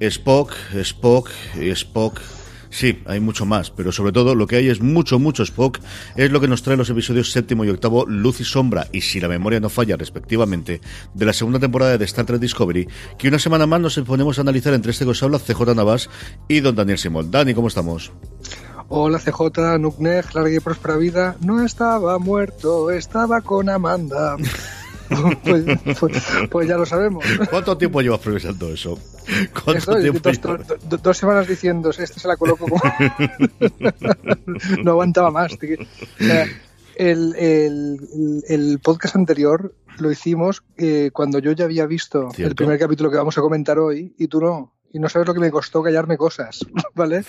Spock, Spock, Spock. Sí, hay mucho más, pero sobre todo lo que hay es mucho, mucho Spock. Es lo que nos trae los episodios séptimo y octavo, Luz y Sombra, y si la memoria no falla, respectivamente, de la segunda temporada de Star Trek Discovery, que una semana más nos ponemos a analizar entre este que os habla CJ Navas y don Daniel Simón. Dani, ¿cómo estamos? Hola CJ, Nukneg, larga y próspera vida. No estaba muerto, estaba con Amanda. Pues, pues, pues, ya lo sabemos. ¿Cuánto tiempo llevas progresando eso? dos, semanas diciendo, este se la coloco como... no aguantaba más. el, el, podcast anterior lo hicimos eh, cuando yo ya había visto el primer capítulo que vamos a comentar hoy y tú no y no sabes lo que me costó callarme cosas, ¿vale?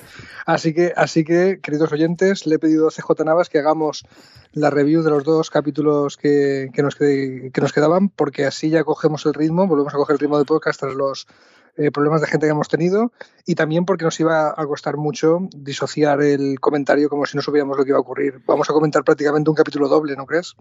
Así que, así que, queridos oyentes, le he pedido a CJ Navas que hagamos la review de los dos capítulos que, que, nos, que nos quedaban, porque así ya cogemos el ritmo, volvemos a coger el ritmo de podcast tras los eh, problemas de gente que hemos tenido y también porque nos iba a costar mucho disociar el comentario como si no supiéramos lo que iba a ocurrir. Vamos a comentar prácticamente un capítulo doble, ¿no crees?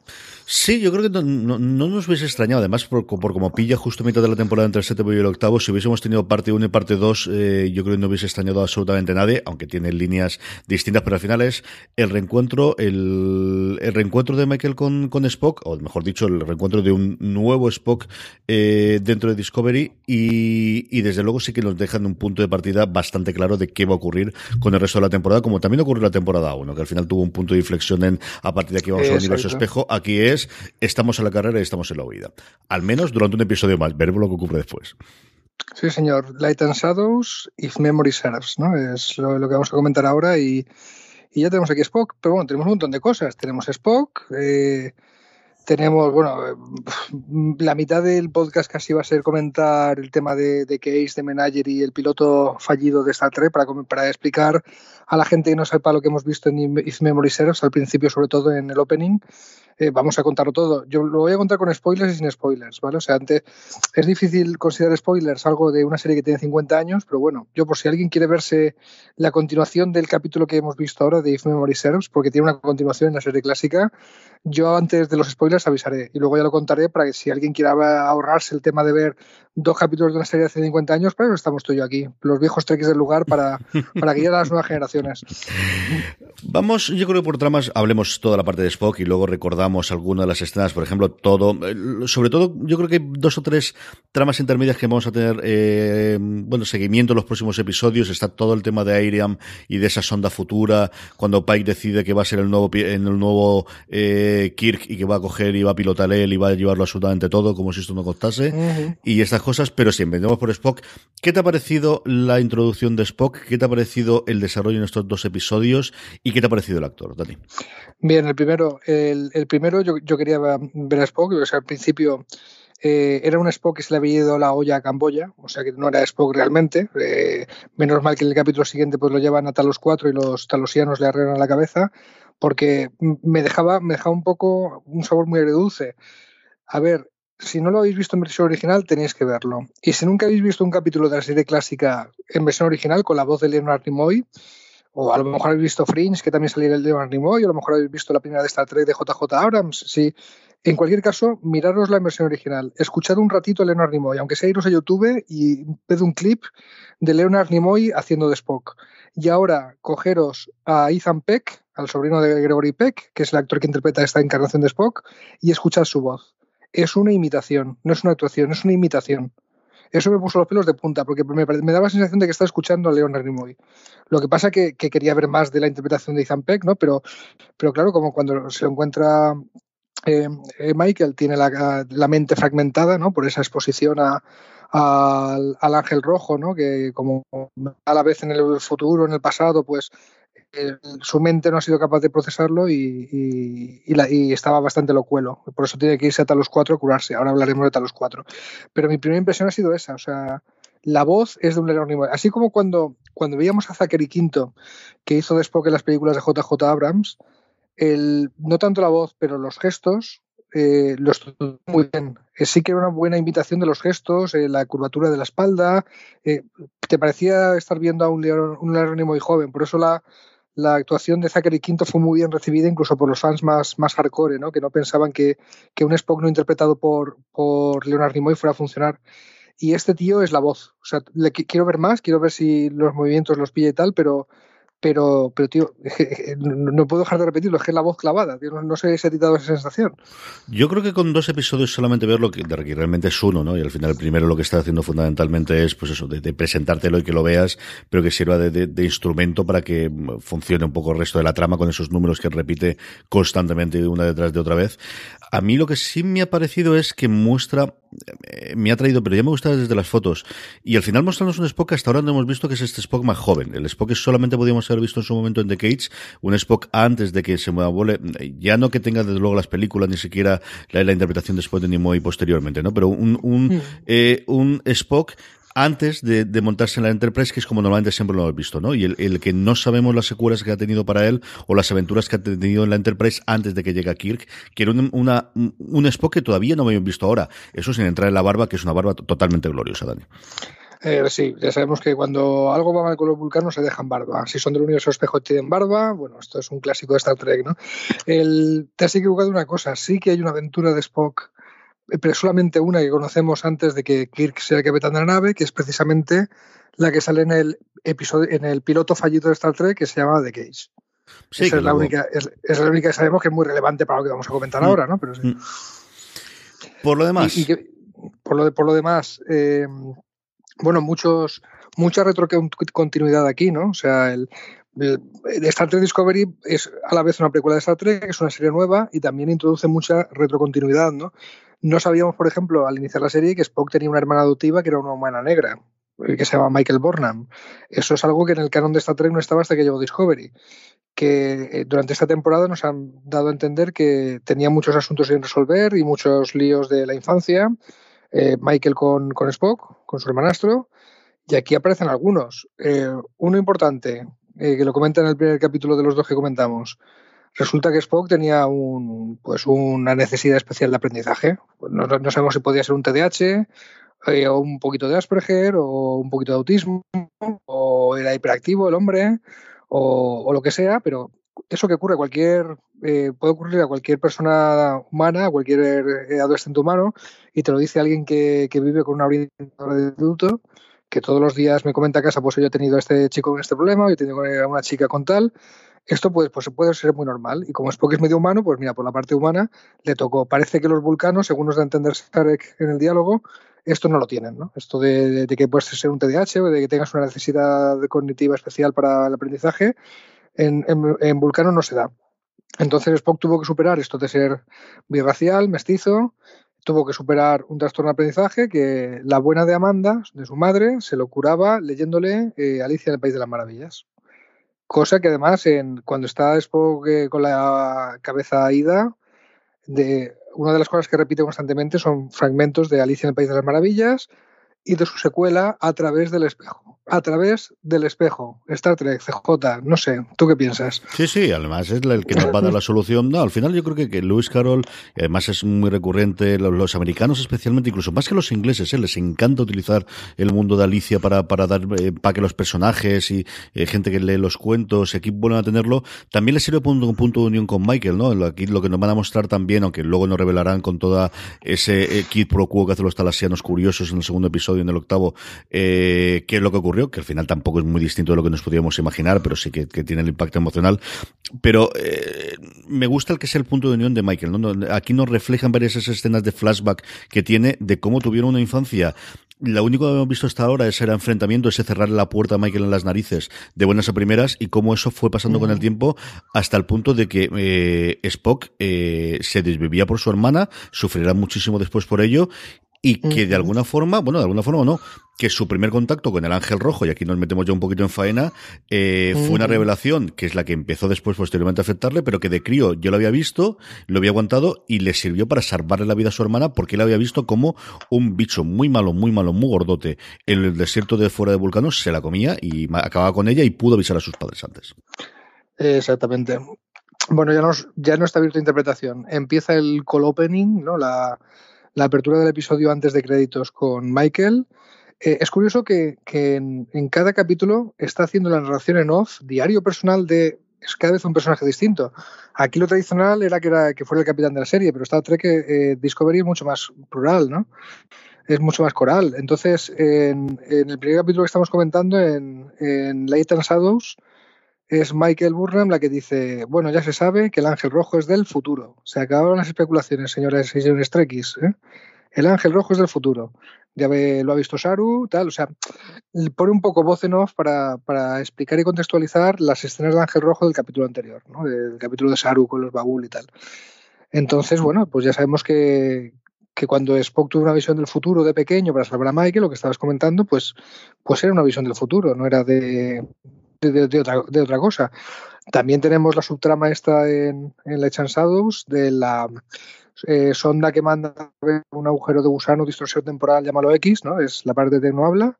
Sí, yo creo que no, nos hubiese extrañado, además por, como pilla justo mitad de la temporada entre el séptimo y el octavo, si hubiésemos tenido parte 1 y parte 2, eh, yo creo que no hubiese extrañado absolutamente nadie, aunque tiene líneas distintas, pero al final es el reencuentro, el, reencuentro de Michael con, con Spock, o mejor dicho, el reencuentro de un nuevo Spock eh, dentro de Discovery y, y desde luego sí que nos dejan un punto de partida bastante claro de qué va a ocurrir con el resto de la temporada, como también ocurrió la temporada 1, que al final tuvo un punto de inflexión en a partir de aquí vamos al universo espejo. Aquí es estamos en la carrera y estamos en la huida. Al menos durante un episodio más, veremos lo que ocurre después. Sí, señor. Light and Shadows, If Memory Serves, ¿no? Es lo, que vamos a comentar ahora y, y, ya tenemos aquí Spock, pero bueno, tenemos un montón de cosas. Tenemos Spock, eh, tenemos, bueno, eh, la mitad del podcast casi va a ser comentar el tema de, de Case, de Menager y el piloto fallido de Star Trek para, para explicar a la gente que no sepa lo que hemos visto en If Memory Serves, al principio sobre todo en el opening, eh, vamos a contarlo todo. Yo lo voy a contar con spoilers y sin spoilers, ¿vale? O sea, antes es difícil considerar spoilers algo de una serie que tiene 50 años, pero bueno, yo por si alguien quiere verse la continuación del capítulo que hemos visto ahora de If Memory Serves, porque tiene una continuación en la serie clásica, yo antes de los spoilers avisaré y luego ya lo contaré para que si alguien quiera ahorrarse el tema de ver dos capítulos de una serie de hace 50 años, pero estamos tú y yo aquí, los viejos treques del lugar para, para guiar a las nuevas generaciones. Vamos, yo creo que por tramas hablemos toda la parte de Spock y luego recordamos alguna de las escenas, por ejemplo, todo, eh, sobre todo yo creo que hay dos o tres tramas intermedias que vamos a tener, eh, bueno, seguimiento en los próximos episodios, está todo el tema de Airiam y de esa sonda futura, cuando Pike decide que va a ser el nuevo, en el nuevo eh, Kirk y que va a coger y va a pilotar él y va a llevarlo absolutamente todo, como si esto no costase, y estas cosas, pero si empezamos por Spock, ¿qué te ha parecido la introducción de Spock? ¿Qué te ha parecido el desarrollo en estos dos episodios? ¿Y qué te ha parecido el actor, Dani? Bien, el primero, el, primero yo, quería ver a Spock, o sea, al principio eh, era un Spock que se le había ido la olla a Camboya, o sea que no era Spock realmente. Eh, menos mal que en el capítulo siguiente pues lo llevan a Talos 4 y los talosianos le arreglan la cabeza, porque me dejaba, me dejaba un poco un sabor muy agridulce. A ver, si no lo habéis visto en versión original, tenéis que verlo. Y si nunca habéis visto un capítulo de la serie clásica en versión original con la voz de Leonard Nimoy, o a lo mejor habéis visto Fringe, que también salía el de Nimoy, o a lo mejor habéis visto la primera de Star Trek de JJ Abrams. Sí. En cualquier caso, miraros la versión original. Escuchad un ratito a Leonard Nimoy, aunque sea iros a YouTube y ved un clip de Leonard Nimoy haciendo de Spock. Y ahora, cogeros a Ethan Peck, al sobrino de Gregory Peck, que es el actor que interpreta esta encarnación de Spock, y escuchad su voz. Es una imitación, no es una actuación, es una imitación. Eso me puso los pelos de punta, porque me, daba la sensación de que estaba escuchando a Leonard Nimoy. Lo que pasa que, que quería ver más de la interpretación de Ethan Peck, ¿no? Pero, pero claro, como cuando se encuentra eh, eh, Michael, tiene la, mente fragmentada, ¿no? Por esa exposición al, al, ángel rojo, ¿no? Que como a la vez en el futuro, en el pasado, pues su mente no ha sido capaz de procesarlo y, estaba bastante locuelo. Por eso tiene que irse a Talos 4 a curarse. Ahora hablaremos de Talos 4. Pero mi primera impresión ha sido esa. O sea, la voz es de un Leonard Nimoy. Así como cuando, cuando veíamos a Zachary Quinto, que hizo después en las películas de JJ Abrams, el, no tanto la voz, pero los gestos, eh, los muy bien. Eh, sí que era una buena invitación de los gestos, eh, la curvatura de la espalda. te parecía estar viendo a un Leonard, un Nimoy joven. Por eso la, la actuación de Zachary Quinto fue muy bien recibida incluso por los fans más, más hardcore, ¿no? que no pensaban que, que un Spock no interpretado por, por Leonard Nimoy fuera a funcionar. Y este tío es la voz. O sea, quiero ver más, quiero ver si los movimientos los pilla y tal, pero pero, pero tío, no puedo dejar de repetirlo, es que es la voz clavada, no, sé si titado esa sensación. Yo creo que con dos episodios solamente verlo, que, que realmente es uno, ¿no? Y al final el primero lo que está haciendo fundamentalmente es, pues eso, de, presentártelo y que lo veas, pero que sirva de, instrumento para que funcione un poco el resto de la trama con esos números que repite constantemente una detrás de otra vez. A mí lo que sí me ha parecido es que muestra, me ha traído, pero ya me gusta desde las fotos, y al final mostrarnos un Spock que hasta ahora no hemos visto que es este Spock más joven. El Spock que solamente podíamos haber visto en su momento en The Cage, un Spock antes de que se abole, ya no que tenga desde luego las películas, ni siquiera la, interpretación de Spock de Nimoy posteriormente, ¿no? Pero un, un, mm. eh, un Spock antes de, montarse en la Enterprise, que es como normalmente siempre lo hemos visto, ¿no? Y el, que no sabemos las secuelas que ha tenido para él o las aventuras que ha tenido en la Enterprise antes de que llegue a Kirk, que era un, Spock que todavía no habíamos visto ahora. Eso sin entrar en la barba, que es una barba totalmente gloriosa, Dani. Eh, sí, ya sabemos que cuando algo va mal con los vulcanos se dejan barba. Si son del universo espejo tienen barba, bueno, esto es un clásico de Star Trek, ¿no? El, te has equivocado una cosa, sí que hay una aventura de Spock pero solamente una que conocemos antes de que Kirk sea el capitán de la nave, que es precisamente la que sale en el episodio, en el piloto fallido de Star Trek que se llama The Cage. Esa es, la única, es, la única que sabemos que es muy relevante para lo que vamos a comentar mm. ahora, ¿no? Pero mm. Por lo demás. por, lo por lo demás, eh, bueno, muchos, mucha retrocontinuidad aquí, ¿no? O sea, el, Star Trek Discovery es a la vez una precuela de Star Trek, es una serie nueva y también introduce mucha retrocontinuidad, ¿no? No sabíamos, por ejemplo, al iniciar la serie, que Spock tenía una hermana adoptiva que era una humana negra, eh, que se llama Michael Burnham. Eso es algo que en el canon de Star Trek no estaba hasta que llegó Discovery. Que eh, durante esta temporada nos han dado a entender que tenía muchos asuntos sin resolver y muchos líos de la infancia. Eh, Michael con, Spock, con su hermanastro. Y aquí aparecen algunos. uno importante, que lo comenta en el primer capítulo de los dos que comentamos. Resulta que Spock tenía un, pues una necesidad especial de aprendizaje. No, no sabemos si podía ser un TDAH, eh, o un poquito de Asperger, o un poquito de autismo, o era hiperactivo el hombre, o, lo que sea, pero eso que ocurre cualquier, eh, puede ocurrir a cualquier persona humana, a cualquier eh, adolescente humano, y te lo dice alguien que, que vive con una orientadora de adulto, que todos los días me comenta a casa, pues yo he tenido a este chico con este problema, yo he tenido a una chica con tal, esto pues, pues puede ser muy normal. Y como Spock es medio humano, pues mira, por la parte humana le tocó. Parece que los vulcanos, según nos da a entender Sarek en el diálogo, esto no lo tienen, ¿no? Esto de, que puedes ser un TDAH o de que tengas una necesidad cognitiva especial para el aprendizaje, en, en, Vulcano no se da. Entonces Spock tuvo que superar esto de ser birracial, mestizo, tuvo que superar un trastorno de aprendizaje que la buena de Amanda, de su madre, se lo curaba leyéndole eh, Alicia en el País de las Maravillas. Cosa que además, en, cuando está Spock eh, con la cabeza ida, de, una de las cosas que repite constantemente son fragmentos de Alicia en el País de las Maravillas y de su secuela A través del espejo a través del espejo. Star Trek, CJ, no sé, ¿tú qué piensas? Sí, sí, además es el que nos va a dar la solución. No, al final yo creo que, que Lewis Carroll, además es muy recurrente, los, americanos especialmente, incluso más que los ingleses, ¿eh? les encanta utilizar el mundo de Alicia para, para dar eh, para que los personajes y eh, gente que lee los cuentos, aquí vuelvan a tenerlo. También les sirve punto, punto de unión con Michael, ¿no? Aquí lo que nos van a mostrar también, aunque luego nos revelarán con toda ese kit pro quo que hacen los talasianos curiosos en el segundo episodio, en el octavo, qué es lo que ocurrió que al final tampoco es muy distinto de lo que nos podíamos imaginar, pero sí que, tiene el impacto emocional. Pero eh, me gusta el que sea el punto de unión de Michael. Aquí nos reflejan varias esas escenas de flashback que tiene de cómo tuvieron una infancia lo único que hemos visto hasta ahora es el enfrentamiento, ese cerrarle la puerta a Michael en las narices de buenas a primeras y cómo eso fue pasando con el tiempo hasta el punto de que eh, Spock eh, se desvivía por su hermana, sufrirá muchísimo después por ello y que de alguna forma, bueno, de alguna forma o no, que su primer contacto con el Ángel Rojo, y aquí nos metemos ya un poquito en faena, eh, fue una revelación que es la que empezó después posteriormente a afectarle, pero que de crío yo lo había visto, lo había aguantado y le sirvió para salvarle la vida a su hermana porque él había visto como un bicho muy malo, muy malo, muy gordote en el desierto de fuera de Vulcano se la comía y acababa con ella y pudo avisar a sus padres antes. Exactamente. Bueno, ya, nos, ya no está abierta interpretación. Empieza el call opening, ¿no? La, la apertura del episodio antes de créditos con Michael. Eh, es curioso que, en, cada capítulo está haciendo la narración en off, diario personal de es cada vez un personaje distinto. Aquí lo tradicional era que, era, que fuera el capitán de la serie, pero Star Trek eh, Discovery es mucho más plural, ¿no? Es mucho más coral. Entonces, en, el primer capítulo que estamos comentando, en, en Light and Shadows, es Michael Burnham la que dice, bueno, ya se sabe que el ángel rojo es del futuro. Se acabaron las especulaciones, señores y señores Trekkies. ¿eh? El ángel rojo es del futuro. Ya lo ha visto Saru, tal. O sea, pone un poco voz en off para, para, explicar y contextualizar las escenas del ángel rojo del capítulo anterior, ¿no? del capítulo de Saru con los Babul y tal. Entonces, bueno, pues ya sabemos que, que cuando Spock tuvo una visión del futuro de pequeño para salvar a Michael, lo que estabas comentando, pues, pues era una visión del futuro, no era de, de, otra, de, otra, cosa. También tenemos la subtrama esta en, en Legend Shadows de la eh, sonda que manda un agujero de gusano, distorsión temporal, llámalo X, ¿no? Es la parte de no habla.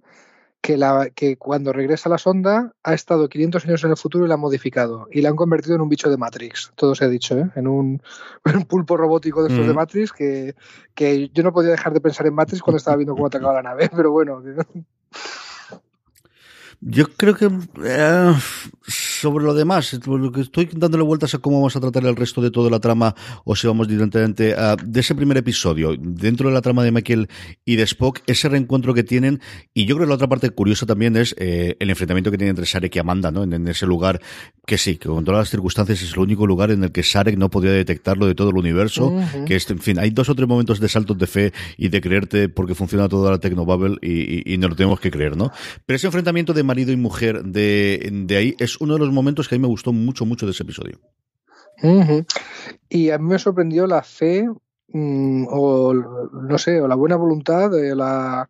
Que, la, que cuando regresa la sonda ha estado 500 años en el futuro y la han modificado y la han convertido en un bicho de Matrix, todo se ha dicho, ¿eh? en, un, un, pulpo robótico de estos de Matrix que, que, yo no podía dejar de pensar en Matrix cuando estaba viendo cómo atacaba la nave, pero bueno. Yo creo que eh, sobre lo demás, lo que estoy dándole vueltas a cómo vamos a tratar el resto de toda la trama, o si vamos directamente a, de ese primer episodio, dentro de la trama de Michael y de Spock, ese reencuentro que tienen, y yo creo que la otra parte curiosa también es eh, el enfrentamiento que tiene entre Sarek y Amanda, ¿no? En, ese lugar que sí, que con todas las circunstancias es el único lugar en el que Sarek no podía detectarlo de todo el universo, que es, en fin, hay dos o tres momentos de saltos de fe y de creerte porque funciona toda la Tecnobubble y, y, y no lo tenemos que creer, ¿no? Pero ese enfrentamiento de marido y mujer de, de ahí es uno de los momentos que a mí me gustó mucho, mucho de ese episodio. Y a mí me sorprendió la fe, mmm, o no sé, o la buena voluntad, de la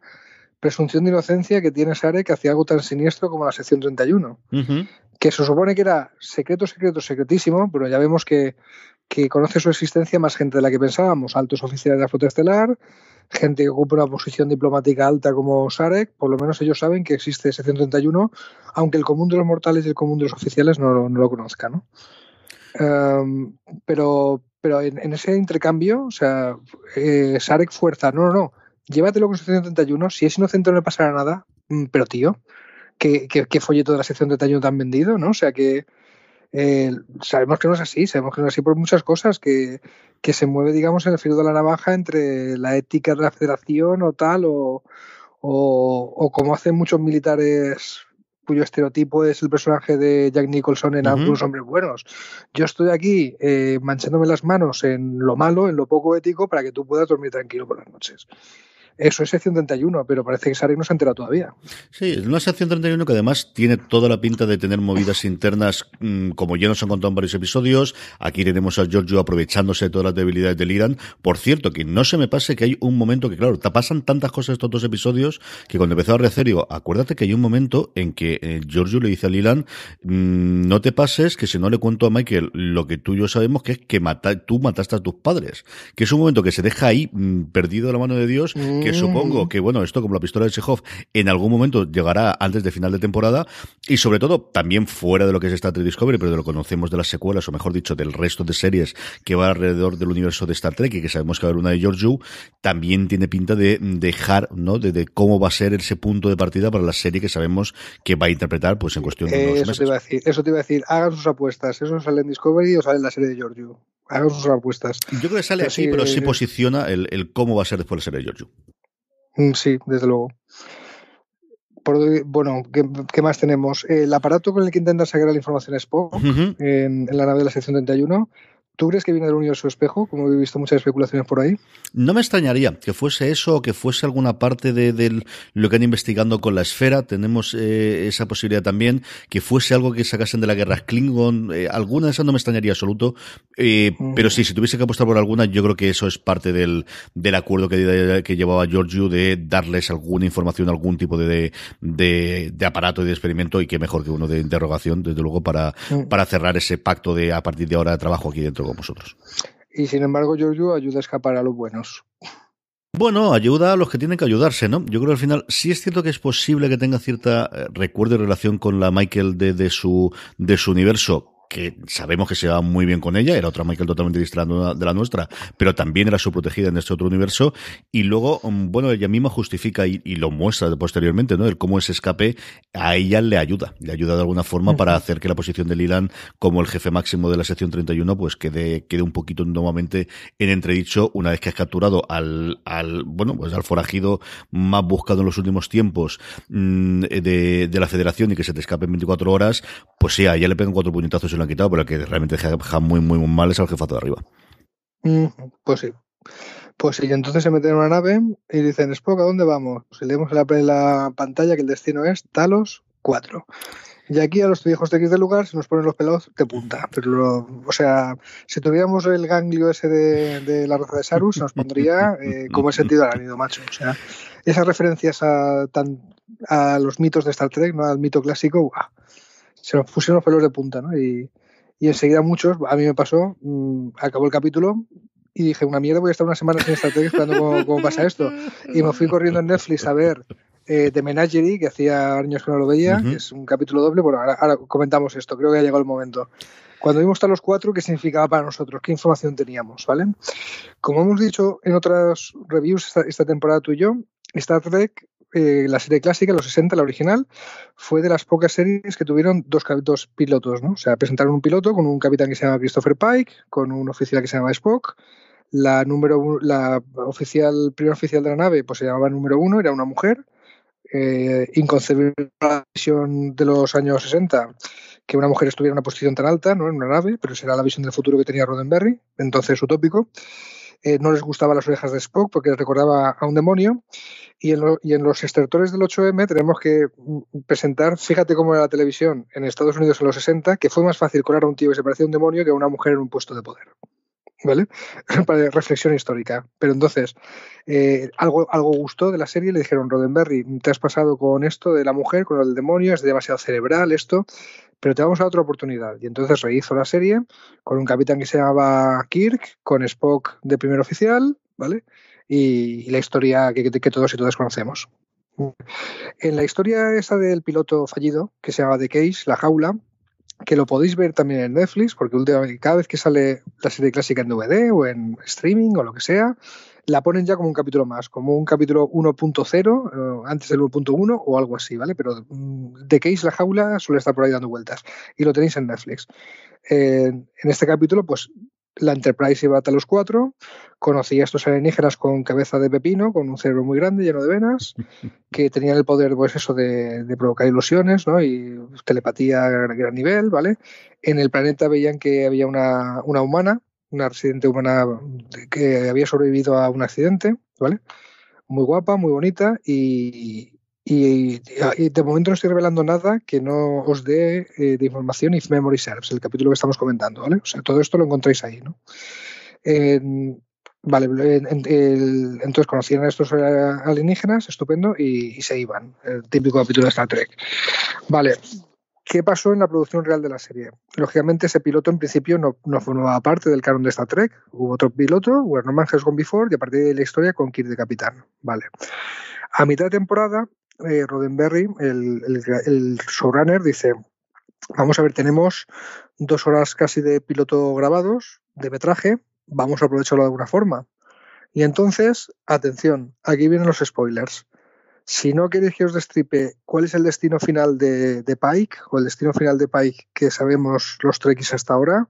presunción de inocencia que tiene Sarek hacia algo tan siniestro como la sección 31. Uh -huh. Que se supone que era secreto, secreto, secretísimo, pero ya vemos que, que conoce su existencia más gente de la que pensábamos, altos oficiales de la flota estelar, gente que ocupa una posición diplomática alta como Sarek, por lo menos ellos saben que existe ese 131, aunque el común de los mortales y el común de los oficiales no, lo conozca, ¿no? Um, pero pero en, ese intercambio, o sea, eh, Sarek fuerza, no, no, no, llévatelo con sección 31, si es inocente no le pasará nada, mm, pero tío, ¿qué, qué, qué folleto de la sección 31 te han vendido, ¿no? O sea, que, eh, sabemos que no es así, sabemos que no es así por muchas cosas, que, que se mueve, digamos, en el filo de la navaja entre la ética de la federación o tal, o, o, o como hacen muchos militares cuyo estereotipo es el personaje de Jack Nicholson en uh -huh. Algunos Hombres Buenos. Yo estoy aquí eh, manchándome las manos en lo malo, en lo poco ético, para que tú puedas dormir tranquilo por las noches. Eso es sección 31, pero parece que Sarek no se ha enterado todavía. Sí, es una sección 31 que además tiene toda la pinta de tener movidas internas, mmm, como ya nos han contado en varios episodios. Aquí tenemos a Giorgio aprovechándose de todas las debilidades del Irán. Por cierto, que no se me pase que hay un momento que, claro, te pasan tantas cosas estos dos episodios que cuando empezó a rehacer, digo, acuérdate que hay un momento en que eh, Giorgio le dice al Irán, mmm, no te pases que si no le cuento a Michael lo que tú y yo sabemos que es que mata, tú mataste a tus padres. Que es un momento que se deja ahí mmm, perdido de la mano de Dios. Mm que supongo que, bueno, esto como la pistola de Chekhov en algún momento llegará antes de final de temporada y sobre todo también fuera de lo que es Star Trek Discovery, pero de lo que conocemos de las secuelas, o mejor dicho, del resto de series que va alrededor del universo de Star Trek y que sabemos que va a haber una de George Yu, también tiene pinta de dejar, ¿no? De, de, cómo va a ser ese punto de partida para la serie que sabemos que va a interpretar, pues en cuestión de eh, unos eso meses. Te iba a decir, eso te iba a decir, hagan sus apuestas, eso sale en Discovery o sale en la serie de George Yu. Hagan sus apuestas. Yo creo que sale pero así, sí, pero sí posiciona el, el, cómo va a ser después la serie de George Yu. Mm, Sí, desde luego. Por, bueno, ¿qué, ¿qué, más tenemos? El aparato con el que intenta sacar la información uh -huh. en, en, la nave de la sección 31 ¿Tú crees que viene del universo espejo? Como he visto muchas especulaciones por ahí. No me extrañaría que fuese eso o que fuese alguna parte de, de lo que han investigando con la esfera. Tenemos eh, esa posibilidad también. Que fuese algo que sacasen de la guerra Klingon. Eh, alguna de esas no me extrañaría absoluto. Eh, mm. Pero sí, si tuviese que apostar por alguna, yo creo que eso es parte del, del acuerdo que, que llevaba Giorgio de darles alguna información, algún tipo de, de, de, aparato y de experimento y que mejor que uno de interrogación, desde luego, para, mm. para cerrar ese pacto de a partir de ahora de trabajo aquí dentro con vosotros. Y sin embargo, Giorgio ayuda a escapar a los buenos. Bueno, ayuda a los que tienen que ayudarse, ¿no? Yo creo que al final sí es cierto que es posible que tenga cierta eh, recuerdo y relación con la Michael de, de su de su universo que sabemos que se va muy bien con ella, era otra Michael totalmente distinta de la nuestra, pero también era su protegida en este otro universo. Y luego, mm, bueno, ella misma justifica y, lo muestra posteriormente, ¿no? El cómo ese escape a ella le ayuda, le ayuda de alguna forma para hacer que la posición de Lilan como el jefe máximo de la sección 31 pues quede, quede un poquito nuevamente en entredicho una vez que has capturado al, al bueno, pues al forajido más buscado en los últimos tiempos mm, de, de la federación y que se te escape en 24 horas, pues sí, a ella le pegan cuatro puñetazos lo han quitado, pero el que realmente deja muy, muy, mal es al jefazo de arriba. Mm, pues sí. Pues sí, entonces se meten en una nave y dicen, Spock, ¿a dónde vamos? Pues leemos la, la pantalla que el destino es Talos 4. Y aquí a los viejos de X del lugar se nos ponen los pelos de punta. Pero, o sea, si tuviéramos el ganglio ese de, la roza de Sarus, nos pondría eh, como el sentido arácnido, macho. O sea, esas referencias a, tan, a los mitos de Star Trek, ¿no? al mito clásico, se nos pusieron los pelos de punta, ¿no? Y, y enseguida muchos, a mí me pasó, mmm, acabó el capítulo y dije, una mierda, voy a estar una semana sin Star Trek esperando cómo, cómo pasa esto. Y me fui corriendo en Netflix a ver eh, The Menagerie, que hacía años que no lo veía, que es un capítulo doble. Bueno, ahora, comentamos esto, creo que ha llegado el momento. Cuando vimos a los cuatro, ¿qué significaba para nosotros? ¿Qué información teníamos? ¿Vale? Como hemos dicho en otras reviews esta, temporada tú y yo, Star Trek, eh, la serie clásica, los 60, la original, fue de las pocas series que tuvieron dos, dos pilotos, ¿no? O sea, presentaron un piloto con un capitán que se llama Christopher Pike, con un oficial que se llama Spock, la número la oficial, primer oficial de la nave, pues se llamaba número uno, era una mujer, eh, inconcebible la visión de los años 60 que una mujer estuviera en una posición tan alta, ¿no? en una nave, pero será la visión del futuro que tenía Roddenberry, entonces utópico. Eh, no les gustaban las orejas de Spock porque les recordaba a un demonio. Y en, los extractores del 8M tenemos que mm, presentar, fíjate cómo era la televisión en Estados Unidos en los 60, que fue más fácil colar a un tío que se parecía a un demonio que a una mujer en un puesto de poder. ¿Vale? Para reflexión histórica. Pero entonces, eh, algo, algo gustó de la serie, le dijeron, Roddenberry, te has pasado con esto de la mujer, con el demonio, es demasiado cerebral esto, pero te vamos a otra oportunidad. Y entonces rehizo la serie con un capitán que se llamaba Kirk, con Spock de primer oficial, ¿vale? Y, la historia que, que, todos y todas conocemos. En la historia esa del piloto fallido, que se llama The Case, la jaula, que lo podéis ver también en Netflix, porque últimamente cada vez que sale la serie clásica en DVD o en streaming o lo que sea, la ponen ya como un capítulo más, como un capítulo 1.0, eh, antes del 1.1 o algo así, ¿vale? Pero mm, The Case, la jaula, suele estar por ahí dando vueltas y lo tenéis en Netflix. Eh, en este capítulo, pues la Enterprise iba a los cuatro, conocía a estos alienígenas con cabeza de pepino, con un cerebro muy grande, lleno de venas, que tenían el poder, pues eso, de, provocar ilusiones, ¿no? Y telepatía a gran, nivel, ¿vale? En el planeta veían que había una, una humana, una residente humana que había sobrevivido a un accidente, ¿vale? Muy guapa, muy bonita y, y, de momento no estoy revelando nada que no os dé eh, de información if memory serves, el capítulo que estamos comentando, ¿vale? O sea, todo esto lo encontráis ahí, ¿no? vale, entonces conocían a estos alienígenas, estupendo, y, se iban. El típico capítulo de Star Trek. Vale, ¿qué pasó en la producción real de la serie? Lógicamente, ese piloto en principio no, formaba parte del canon de Star Trek. Hubo otro piloto, Where No Gone Before, y a partir de la historia con Kirk de capitán. Vale. A mitad de temporada eh, Roddenberry, el, showrunner, dice, vamos a ver, tenemos dos horas casi de piloto grabados, de metraje, vamos a aprovecharlo de alguna forma. Y entonces, atención, aquí vienen los spoilers. Si no queréis que os destripe cuál es el destino final de, Pike o el destino final de Pike que sabemos los Trekkies hasta ahora,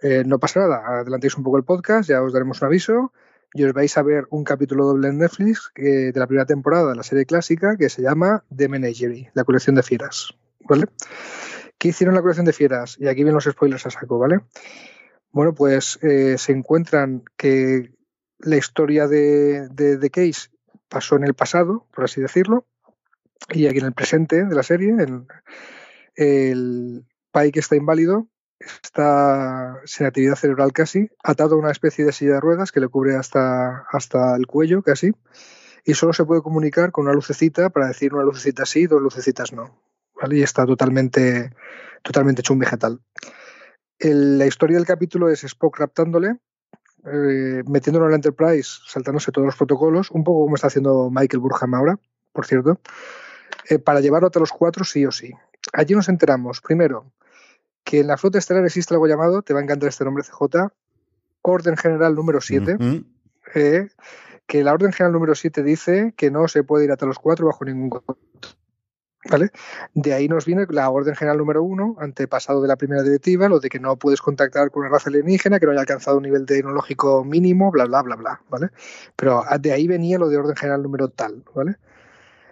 eh, no pasa nada. Adelantéis un poco el podcast, ya os daremos un aviso y os vais a ver un capítulo doble en Netflix de la primera temporada de la serie clásica que se llama The Menagerie, la colección de fieras. ¿Vale? ¿Qué hicieron la colección de fieras? Y aquí vienen los spoilers a saco, ¿vale? Bueno, pues eh, se encuentran que la historia de, de, Case pasó en el pasado, por así decirlo, y aquí en el presente de la serie, el, el Pike está inválido está sin actividad cerebral casi, atado a una especie de silla de ruedas que le cubre hasta, hasta el cuello casi, y solo se puede comunicar con una lucecita para decir una lucecita sí, dos lucecitas no. Y está totalmente, totalmente hecho un vegetal. la historia del capítulo es Spock raptándole, eh, metiéndolo en la Enterprise, saltándose todos los protocolos, un poco como está haciendo Michael Burham ahora, por cierto, eh, para llevarlo hasta los cuatro sí o sí. Allí nos enteramos, primero, que en la flota estelar existe algo llamado, te va a encantar este nombre CJ, Orden General número 7, eh, que la Orden General número 7 dice que no se puede ir a los 4 bajo ningún ¿Vale? De ahí nos viene la orden general número uno, antepasado de la primera directiva, lo de que no puedes contactar con una raza alienígena que no haya alcanzado un nivel tecnológico mínimo, bla, bla, bla, bla, ¿vale? Pero de ahí venía lo de orden general número tal, ¿vale?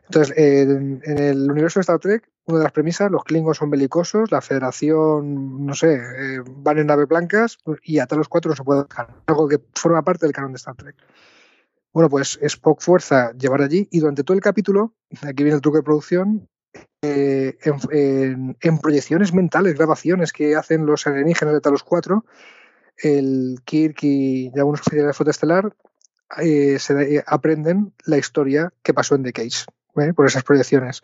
Entonces, en, el universo de Star Trek, una de las premisas, los Klingons son belicosos, la Federación, no sé, eh, van en naves blancas y a los cuatro no se puede dejar. Algo que forma parte del canon de Star Trek. Bueno, pues Spock fuerza llevar allí y durante todo el capítulo, aquí viene el truco de producción, eh, en, proyecciones mentales, grabaciones que hacen los alienígenas de Talos 4, el Kirk y algunos oficiales de la flota estelar eh, se, aprenden la historia que pasó en The Case, ¿eh? por esas proyecciones.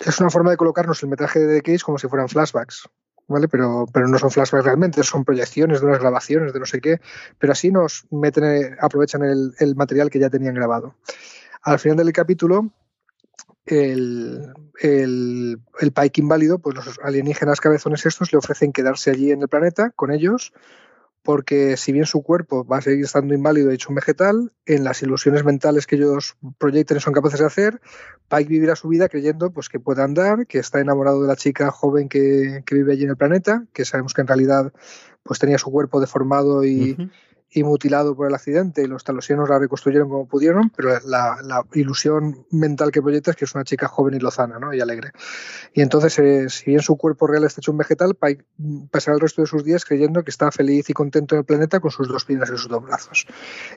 Es una forma de colocarnos el metraje de The Case como si fueran flashbacks. ¿Vale? Pero, pero no son flashbacks realmente, son proyecciones de unas grabaciones, de no sé qué, pero así nos meten, aprovechan el, el material que ya tenían grabado. Al final del capítulo, el, el, el Pike inválido, pues los alienígenas cabezones estos le ofrecen quedarse allí en el planeta con ellos, porque si bien su cuerpo va a seguir estando inválido hecho un vegetal, en las ilusiones mentales que ellos proyecten son capaces de hacer, Pike vivirá su vida creyendo pues, que puede andar, que está enamorado de la chica joven que, que vive allí en el planeta, que sabemos que en realidad pues tenía su cuerpo deformado y, y mutilado por el accidente y los talosianos la reconstruyeron como pudieron, pero la, ilusión mental que proyecta es que es una chica joven y lozana ¿no? y alegre. Y entonces, eh, si bien su cuerpo real está hecho un vegetal, pasará el resto de sus días creyendo que está feliz y contento en el planeta con sus dos piernas y sus dos brazos.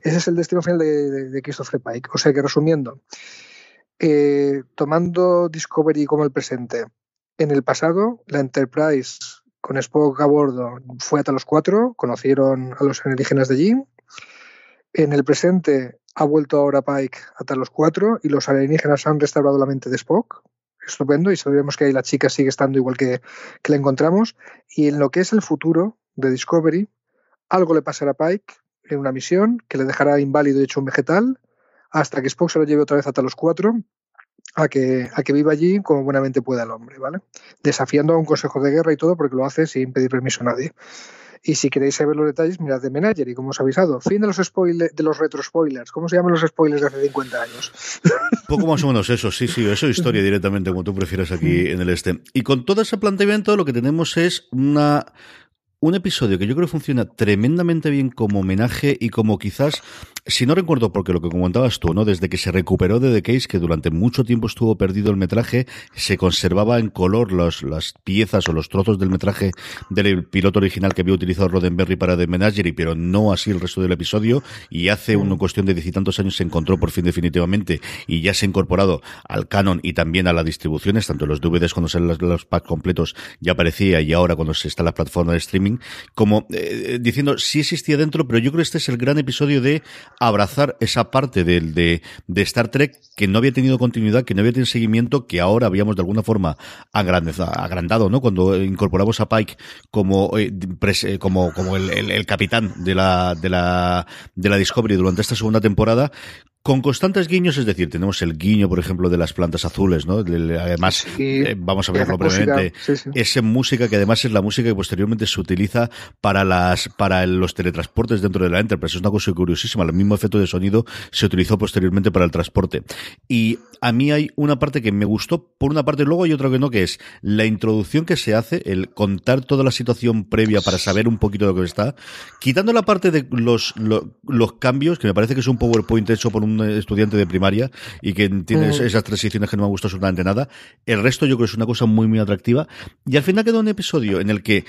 Ese es el destino final de, Christopher Pike. O sea que resumiendo, eh, tomando Discovery como el presente, en el pasado, la Enterprise con Spock a bordo fue hasta los cuatro, conocieron a los alienígenas de allí. En el presente ha vuelto ahora Pike hasta los cuatro y los alienígenas han restaurado la mente de Spock. Estupendo, y sabemos que ahí la chica sigue estando igual que, que la encontramos. Y en lo que es el futuro de Discovery, algo le pasará a Pike en una misión que le dejará inválido y hecho un vegetal hasta que Spock se lo lleve otra vez hasta los cuatro a que, a que viva allí como buenamente pueda el hombre, ¿vale? Desafiando a un consejo de guerra y todo porque lo hace sin pedir permiso a nadie. Y si queréis saber los detalles, mirad de y como os he avisado. Fin de los spoilers, de los retro spoilers. ¿Cómo se llaman los spoilers de hace 50 años? Poco más o menos eso, sí, sí, eso es historia directamente, como tú prefieres aquí en el este. Y con todo ese planteamiento, lo que tenemos es una un episodio que yo creo que funciona tremendamente bien como homenaje y como quizás si no recuerdo porque lo que comentabas tú, ¿no? Desde que se recuperó de The Case, que durante mucho tiempo estuvo perdido el metraje, se conservaba en color las piezas o los trozos del metraje del piloto original que había utilizado Roddenberry para The Menagerie, pero no así el resto del episodio. Y hace una cuestión de diez y tantos años se encontró por fin definitivamente y ya se ha incorporado al canon y también a las distribuciones, tanto los DVDs cuando salen los, packs completos ya aparecía y ahora cuando se está en la plataforma de streaming, como eh, diciendo, sí existía dentro, pero yo creo que este es el gran episodio de abrazar esa parte de, de, Star Trek que no había tenido continuidad, que no había tenido seguimiento, que ahora habíamos de alguna forma agrandado, ¿no? Cuando incorporamos a Pike como, eh, eh, como, como el, el, capitán de la, de la, de la Discovery durante esta segunda temporada, con constantes guiños, es decir, tenemos el guiño, por ejemplo, de las plantas azules, ¿no? Además, eh, vamos a verlo brevemente, esa música que además es la música que posteriormente se utiliza para las para los teletransportes dentro de la Enterprise. Es una cosa curiosísima. El mismo efecto de sonido se utilizó posteriormente para el transporte. Y a mí hay una parte que me gustó, por una parte, luego hay otra que no, que es la introducción que se hace, el contar toda la situación previa para saber un poquito de lo que está, quitando la parte de los, los cambios, que me parece que es un PowerPoint hecho por un estudiante de primaria y que tiene mm. esas transiciones que no me gustado absolutamente nada. El resto yo creo que es una cosa muy, muy atractiva. Y al final queda un episodio en el que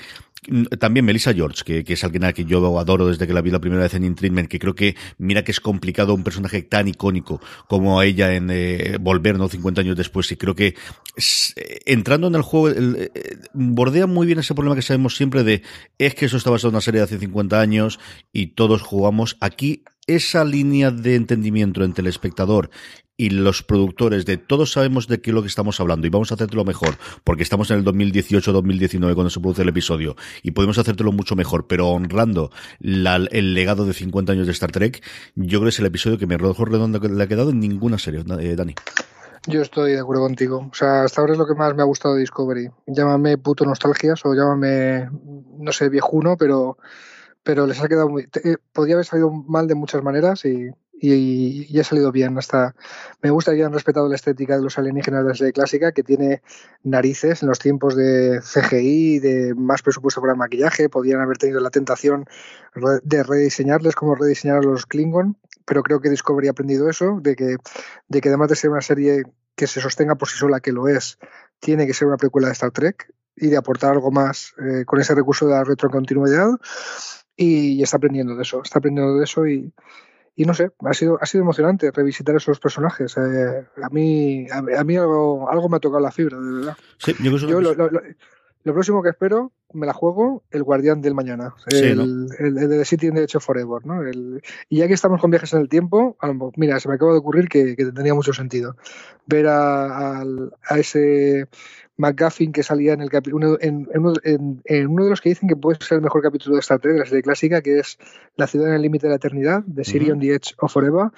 mm, también Melissa George, que, que, es alguien a quien yo adoro desde que la vi la primera vez en Intreatment, que creo que mira que es complicado un personaje tan icónico como ella en eh, Volver, ¿no? 50 años después, y creo que eh, entrando en el juego eh, bordea muy bien ese problema que sabemos siempre de es que eso está basado en una serie de hace 50 años y todos jugamos. Aquí esa línea de entendimiento entre el espectador y los productores de todos sabemos de qué es lo que estamos hablando y vamos a hacértelo mejor porque estamos en el 2018-2019 cuando se produce el episodio y podemos hacértelo mucho mejor pero honrando el legado de 50 años de Star Trek yo creo que es el episodio que me rojo redondo le ha quedado en ninguna serie eh, Dani Yo estoy de acuerdo contigo. O sea, hasta ahora es lo que más me ha gustado de Discovery. Llámame puto nostalgias o llámame, no sé, viejuno, pero, pero les ha quedado muy. Eh, podría haber salido mal de muchas maneras y, y, ha salido bien. Hasta me gusta que hayan respetado la estética de los alienígenas de la serie clásica, que tiene narices en los tiempos de CGI, de más presupuesto para maquillaje. Podrían haber tenido la tentación de rediseñarles como rediseñar a los Klingon, pero creo que Discovery ha aprendido eso, de que, de que además de ser una serie que se sostenga por sí sola, que lo es, tiene que ser una precuela de Star Trek y de aportar algo más eh, con ese recurso de la retrocontinuidad y, está aprendiendo de eso, está aprendiendo de eso y, y no sé, ha sido, ha sido emocionante revisitar esos personajes. Eh, a mí, a, mí algo, algo, me ha tocado la fibra, de verdad. Sí, yo, lo, lo, próximo que espero, me la juego, el Guardián del Mañana, el, el, de The City in the Edge Forever. ¿no? y ya que estamos con viajes en el tiempo, mira, se me acaba de ocurrir que, que tenía mucho sentido ver a, a ese McGuffin que salía en el capítulo en, en, uno de los que dicen que puede ser el mejor capítulo de Star Trek, de la serie clásica, que es La ciudad en el límite de la eternidad, de Sirion the Edge of Forever,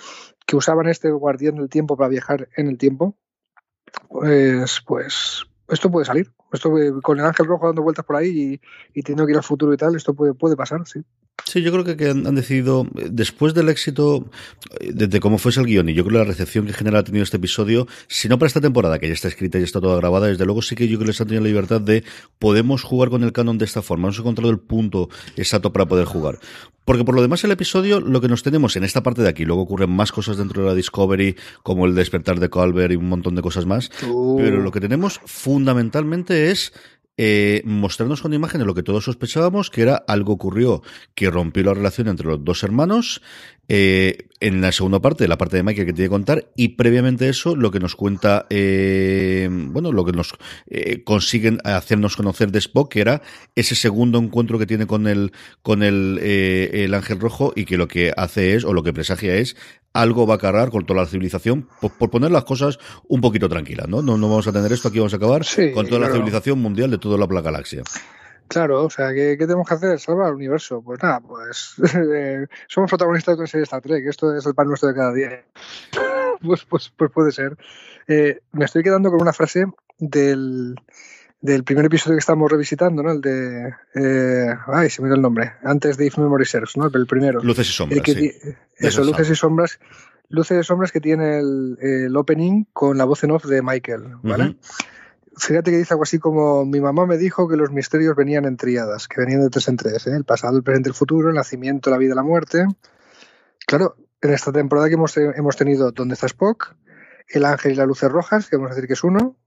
que usaban este guardián del tiempo para viajar en el tiempo. Pues, pues esto puede salir. Esto con el ángel rojo dando vueltas por ahí y, y teniendo que ir al futuro y tal, esto puede, puede pasar, sí. Sí, yo creo que, han, decidido, después del éxito, desde cómo fuese el guion y yo creo que la recepción que genera ha tenido este episodio, si no para esta temporada, que ya está escrita y está toda grabada, desde luego sí que yo creo que les han tenido la libertad de podemos jugar con el canon de esta forma. Hemos encontrado el punto exacto para poder jugar. Porque por lo demás el episodio, lo que nos tenemos en esta parte de aquí, luego ocurren más cosas dentro de la Discovery, como el despertar de Calvert y un montón de cosas más, uh. pero lo que tenemos fundamentalmente es eh, mostrarnos con imágenes lo que todos sospechábamos, que era algo ocurrió que rompió la relación entre los dos hermanos, eh, en la segunda parte, la parte de Michael que tiene que contar, y previamente eso, lo que nos cuenta, eh, bueno, lo que nos eh, consiguen hacernos conocer de Spock, que era ese segundo encuentro que tiene con el, con el, eh, el ángel rojo, y que lo que hace es, o lo que presagia es, algo va a cargar con toda la civilización, por, poner las cosas un poquito tranquilas, ¿no? ¿no? No vamos a tener esto, aquí vamos a acabar con toda la civilización mundial de toda la galaxia. Claro, o sea, ¿qué, tenemos que hacer? ¿Salvar el universo? Pues nada, pues eh, somos protagonistas de una serie de Star Trek, esto es el pan nuestro de cada día. pues, pues, pues puede ser. Eh, me estoy quedando con una frase del, del primer episodio que estamos revisitando, ¿no? El de... Eh, ay, se me dio el nombre. Antes de If Memory Serves, ¿no? El primero. Luces y sombras, sí. Eso, luces y sombras. Luces y sombras que tiene el, el, opening con la voz en off de Michael, ¿vale? fíjate que dice algo así como mi mamá me dijo que los misterios venían en triadas, que venían de tres en tres, ¿eh? el pasado, el presente, el futuro, el nacimiento, la vida, la muerte. Claro, en esta temporada que hemos, hemos tenido ¿Dónde está Spock? El ángel y las luces rojas, que vamos a decir que es uno,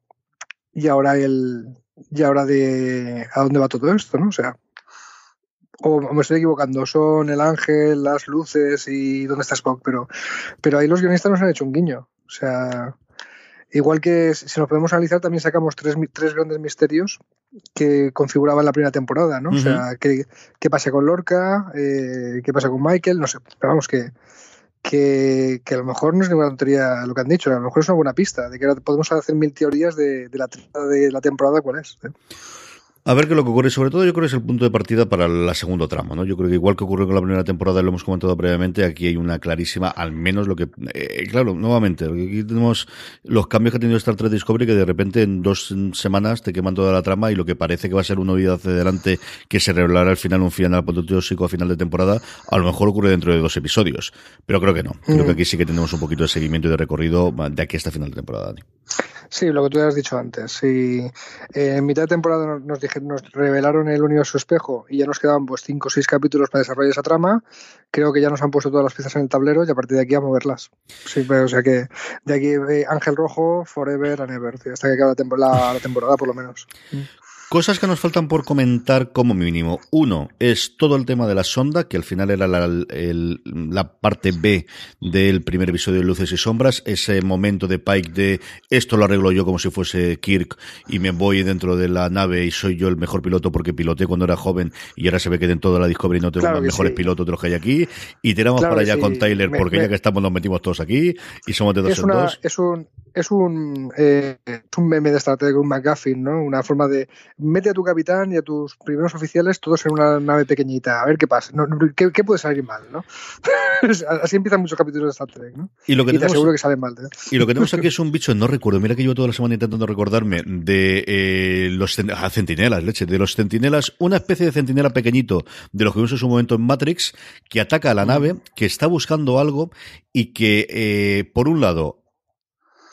y ahora el y ahora de a dónde va todo esto, ¿no? O sea, o me estoy equivocando, son el ángel, las luces y dónde está Spock, pero, pero ahí los guionistas nos han hecho un guiño. O sea, Igual que si nos podemos analizar, también sacamos tres, tres grandes misterios que configuraban la primera temporada, ¿no? O sea, ¿qué, qué pasa con Lorca? Eh, ¿Qué pasa con Michael? No sé, pero vamos, que, que, a lo mejor no es ninguna tontería lo que han dicho, a lo mejor es una buena pista de que podemos hacer mil teorías de, de la, de la temporada cuál es. ¿eh? A ver qué es lo que ocurre. Sobre todo, yo creo que es el punto de partida para la segunda trama, ¿no? Yo creo que igual que ocurrió con la primera temporada, lo hemos comentado previamente, aquí hay una clarísima, al menos lo que. Eh, claro, nuevamente, aquí tenemos los cambios que ha tenido Star Trek Discovery, que de repente en dos semanas te queman toda la trama y lo que parece que va a ser una vida hacia adelante, que se revelará al final un final apoteósico a final de temporada, a lo mejor ocurre dentro de dos episodios. Pero creo que no. Creo que mm. aquí sí que tenemos un poquito de seguimiento y de recorrido de aquí hasta final de temporada, Dani. Sí, lo que tú has dicho antes. Si eh, en mitad de temporada nos, nos revelaron el universo espejo y ya nos quedaban pues cinco o seis capítulos para desarrollar esa trama, creo que ya nos han puesto todas las piezas en el tablero y a partir de aquí a moverlas. Sí, o sea que de aquí eh, Ángel Rojo, Forever and Ever, hasta que acabe la, la temporada por lo menos. Cosas que nos faltan por comentar como mínimo. Uno es todo el tema de la sonda, que al final era la, la, parte B del primer episodio de Luces y Sombras. Ese momento de Pike de esto lo arreglo yo como si fuese Kirk y me voy dentro de la nave y soy yo el mejor piloto porque piloté cuando era joven y ahora se ve que en toda la Discovery no tengo los mejores pilotos de los que hay aquí. Y tiramos para allá con Tyler porque ya que estamos nos metimos todos aquí y somos de dos es en dos. Es un, es un, eh, es un meme de Star Trek, un McGuffin, ¿no? Una forma de mete a tu capitán y a tus primeros oficiales todos en una nave pequeñita, a ver qué pasa, ¿qué, puede salir mal, ¿no? Así empiezan muchos capítulos de Star Trek, ¿no? Y, lo que te aseguro que salen mal. ¿eh? Y lo que tenemos aquí es un bicho, no recuerdo, mira que llevo toda la semana intentando recordarme, de eh, los ah, centinelas, leche, de los centinelas, una especie de centinela pequeñito de los que vimos en su momento en Matrix, que ataca a la nave, que está buscando algo y que, eh, por un lado,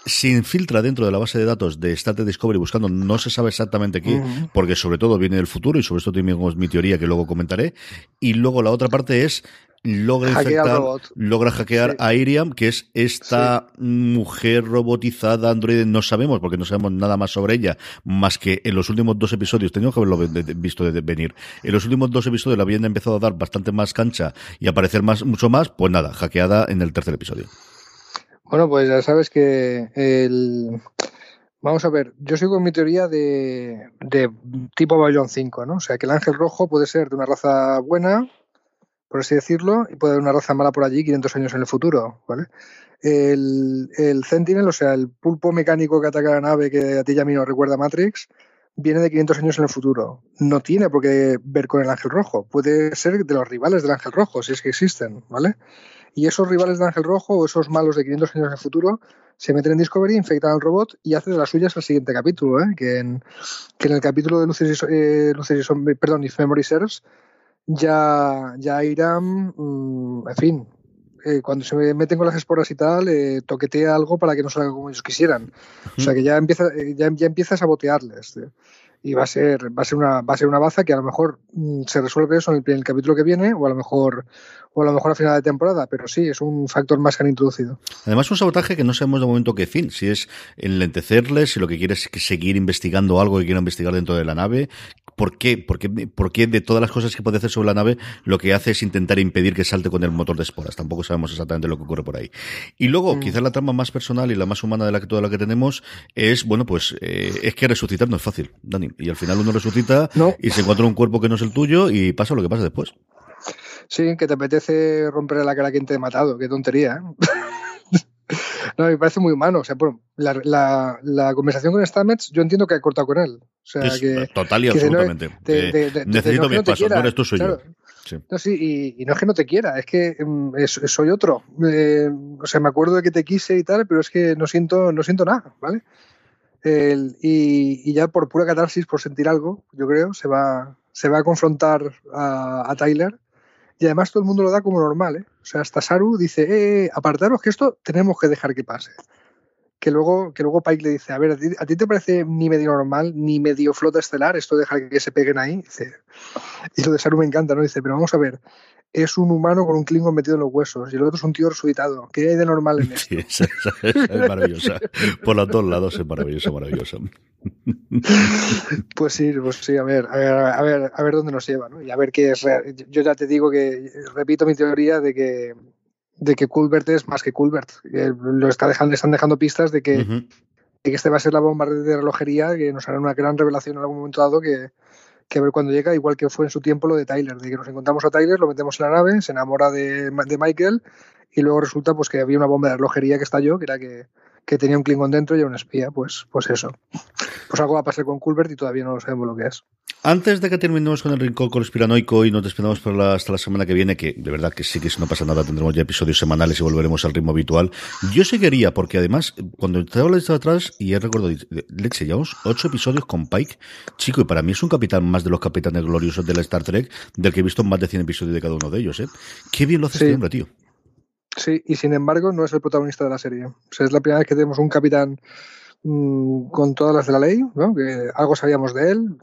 se infiltra dentro de la base de datos de Star Discovery buscando, no se sabe exactamente qué, porque sobre todo viene del futuro y sobre esto tenemos mi teoría que luego comentaré. Y luego la otra parte es logra infectar, logra hackear a Iriam, que es esta mujer robotizada, androide, no sabemos, porque no sabemos nada más sobre ella, más que en los últimos dos episodios, teníamos que haberlo visto de venir, en los últimos dos episodios la habían empezado a dar bastante más cancha y aparecer más, mucho más, pues nada, hackeada en el tercer episodio. Bueno, pues ya sabes que el... Vamos a ver, yo sigo mi teoría de, tipo Bayón 5, ¿no? O sea, que el ángel rojo puede ser de una raza buena, por así decirlo, y puede haber una raza mala por allí 500 años en el futuro, ¿vale? El, el Sentinel, o sea, el pulpo mecánico que ataca la nave que a ti y a mí recuerda Matrix, viene de 500 años en el futuro. No tiene por qué ver con el ángel rojo. Puede ser de los rivales del ángel rojo, si es que existen, ¿vale? Y esos rivales de Ángel Rojo o esos malos de 500 años en el futuro se meten en Discovery, infectan al robot y hacen de las suyas el siguiente capítulo, ¿eh? que, en, que en el capítulo de Luces y, eh, perdón, If Memory Serves ya, ya irán, mm, en fin, eh, cuando se meten con las esporas y tal, eh, toquetea algo para que no salga como ellos quisieran. O sea que ya empieza, eh, ya, ya empieza a sabotearles. Tío y va a ser va a ser una va a ser una baza que a lo mejor mm, se resuelve eso en el, capítulo que viene o a lo mejor o a lo mejor a final de temporada pero sí es un factor más que han introducido además un sabotaje que no sabemos de momento qué fin si es enlentecerles si lo que quiere es seguir investigando algo que quiera investigar dentro de la nave ¿Por qué? ¿Por qué? ¿Por qué de todas las cosas que puede hacer sobre la nave lo que hace es intentar impedir que salte con el motor de esporas? Tampoco sabemos exactamente lo que ocurre por ahí. Y luego, mm. quizás la trama más personal y la más humana de la que toda la que tenemos es, bueno, pues eh, es que resucitar no es fácil, Dani y al final uno resucita y se encuentra un cuerpo que no es el tuyo y pasa lo que pasa después. Sí, que te apetece romper la cara a quien te ha matado, qué tontería. ¿eh? no, me parece muy humano. O sea, bueno, la, la, conversación con Stamets, yo entiendo que ha cortado con él. O sea, que, total y absolutamente. Eh, necesito mi paso, no eres tú, soy yo. Sí. No, sí, y, no es que no te quiera, es que mm, soy otro. Eh, o sea, me acuerdo de que te quise y tal, pero es que no siento, no siento nada, ¿vale? Y, ya por pura catarsis, por sentir algo, yo creo, se va, se va a confrontar a, Tyler. Y además todo el mundo lo da como normal, ¿eh? O sea, hasta Saru dice, eh, eh, apartaros que esto tenemos que dejar que pase. Que luego, que luego Pike le dice, a ver, ¿a ti, te parece ni medio normal, ni medio flota estelar esto de dejar que se peguen ahí? Y lo de Saru me encanta, ¿no? Dice, pero vamos a ver, es un humano con un Klingon metido en los huesos y el otro es un tío resucitado. ¿Qué hay de normal en esto? Sí, es, maravillosa. Por los dos lados es maravillosa, maravillosa. Pues sí, pues sí, a ver, a ver, a ver, a ver dónde nos lleva, ¿no? Y a ver qué es real. Yo ya te digo que repito mi teoría de que de que Culbert es más que Culbert. Lo está dejando, están dejando pistas de que, de que este va a ser la bomba de relojería que nos hará una gran revelación en algún momento dado que, que ver cuando llega, igual que fue en su tiempo lo de Tyler, de que nos encontramos a Tyler, lo metemos en la nave, se enamora de, de Michael y luego resulta pues que había una bomba de relojería que estalló, que era que, que tenía un Klingon dentro y era un espía, pues, pues eso. Pues algo va a pasar con Culbert y todavía no sabemos lo que es. Antes de que terminemos con el rincón conspiranoico y nos despedamos hasta la semana que viene, que de verdad que sí que si no pasa nada tendremos ya episodios semanales y volveremos al ritmo habitual, yo seguiría, porque además, cuando estaba la lista atrás, y he recordado, Leche, llevamos ocho episodios con Pike, chico, y para mí es un capitán más de los capitanes gloriosos de la Star Trek, del que he visto más de 100 episodios de cada uno de ellos, ¿eh? Qué bien lo hace este hombre, tío. Sí, y sin embargo no es el protagonista de la serie. O sea, es la primera vez que tenemos un capitán mm, con todas las de la ley, ¿no? que algo sabíamos de él.